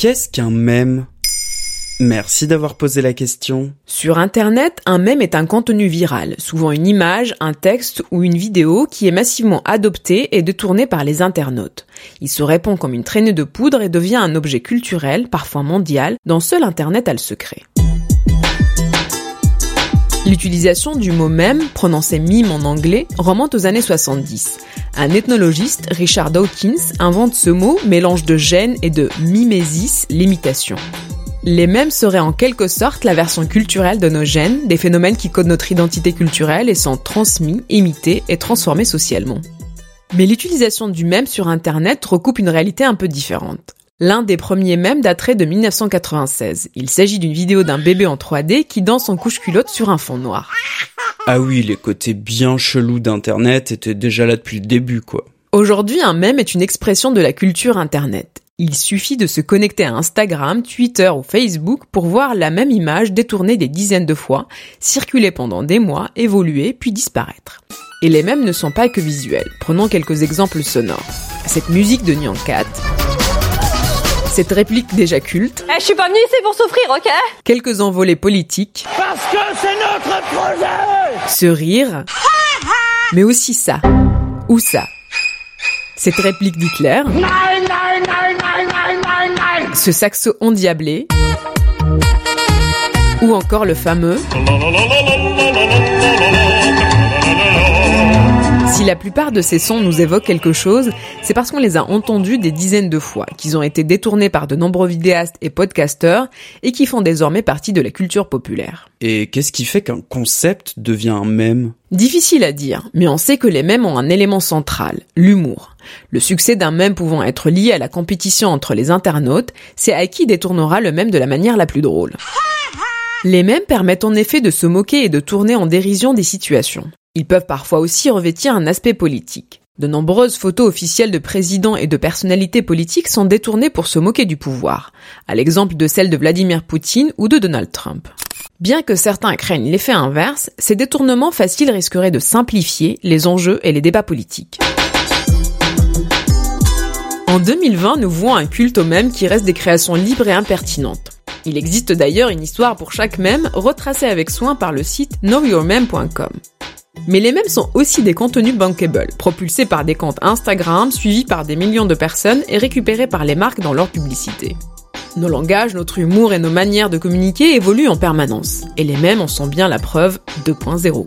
Qu'est-ce qu'un mème? Merci d'avoir posé la question. Sur Internet, un mème est un contenu viral, souvent une image, un texte ou une vidéo qui est massivement adopté et détourné par les internautes. Il se répand comme une traînée de poudre et devient un objet culturel, parfois mondial, dont seul Internet a le secret. L'utilisation du mot mème, prononcé mime en anglais, remonte aux années 70. Un ethnologiste, Richard Dawkins, invente ce mot, mélange de gêne et de mimésis, l'imitation. Les mèmes seraient en quelque sorte la version culturelle de nos gènes, des phénomènes qui codent notre identité culturelle et sont transmis, imités et transformés socialement. Mais l'utilisation du mème sur Internet recoupe une réalité un peu différente. L'un des premiers mèmes daterait de 1996. Il s'agit d'une vidéo d'un bébé en 3D qui danse en couche-culotte sur un fond noir. Ah oui, les côtés bien chelous d'Internet étaient déjà là depuis le début, quoi. Aujourd'hui, un mème est une expression de la culture Internet. Il suffit de se connecter à Instagram, Twitter ou Facebook pour voir la même image détournée des dizaines de fois, circuler pendant des mois, évoluer, puis disparaître. Et les mèmes ne sont pas que visuels. Prenons quelques exemples sonores. Cette musique de Nyan Cat, cette réplique déjà culte. Eh, je suis pas venue ici pour souffrir, ok Quelques envolées politiques. Parce que c'est notre projet Ce rire. mais aussi ça. Ou ça. Cette réplique d'Hitler. Ce saxo endiablé. Ou encore le fameux. Si la plupart de ces sons nous évoquent quelque chose, c'est parce qu'on les a entendus des dizaines de fois, qu'ils ont été détournés par de nombreux vidéastes et podcasteurs, et qui font désormais partie de la culture populaire. Et qu'est-ce qui fait qu'un concept devient un mème? Difficile à dire, mais on sait que les mèmes ont un élément central, l'humour. Le succès d'un mème pouvant être lié à la compétition entre les internautes, c'est à qui détournera le mème de la manière la plus drôle. Les mèmes permettent en effet de se moquer et de tourner en dérision des situations. Ils peuvent parfois aussi revêtir un aspect politique. De nombreuses photos officielles de présidents et de personnalités politiques sont détournées pour se moquer du pouvoir, à l'exemple de celles de Vladimir Poutine ou de Donald Trump. Bien que certains craignent l'effet inverse, ces détournements faciles risqueraient de simplifier les enjeux et les débats politiques. En 2020, nous voyons un culte au mème qui reste des créations libres et impertinentes. Il existe d'ailleurs une histoire pour chaque mème retracée avec soin par le site knowyourmeme.com. Mais les mèmes sont aussi des contenus bankable, propulsés par des comptes Instagram, suivis par des millions de personnes et récupérés par les marques dans leur publicité. Nos langages, notre humour et nos manières de communiquer évoluent en permanence, et les mèmes en sont bien la preuve 2.0.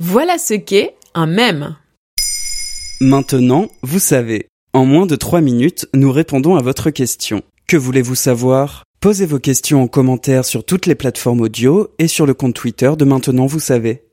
Voilà ce qu'est un mème. Maintenant, vous savez. En moins de 3 minutes, nous répondons à votre question. Que voulez-vous savoir? Posez vos questions en commentaire sur toutes les plateformes audio et sur le compte Twitter de Maintenant, vous savez.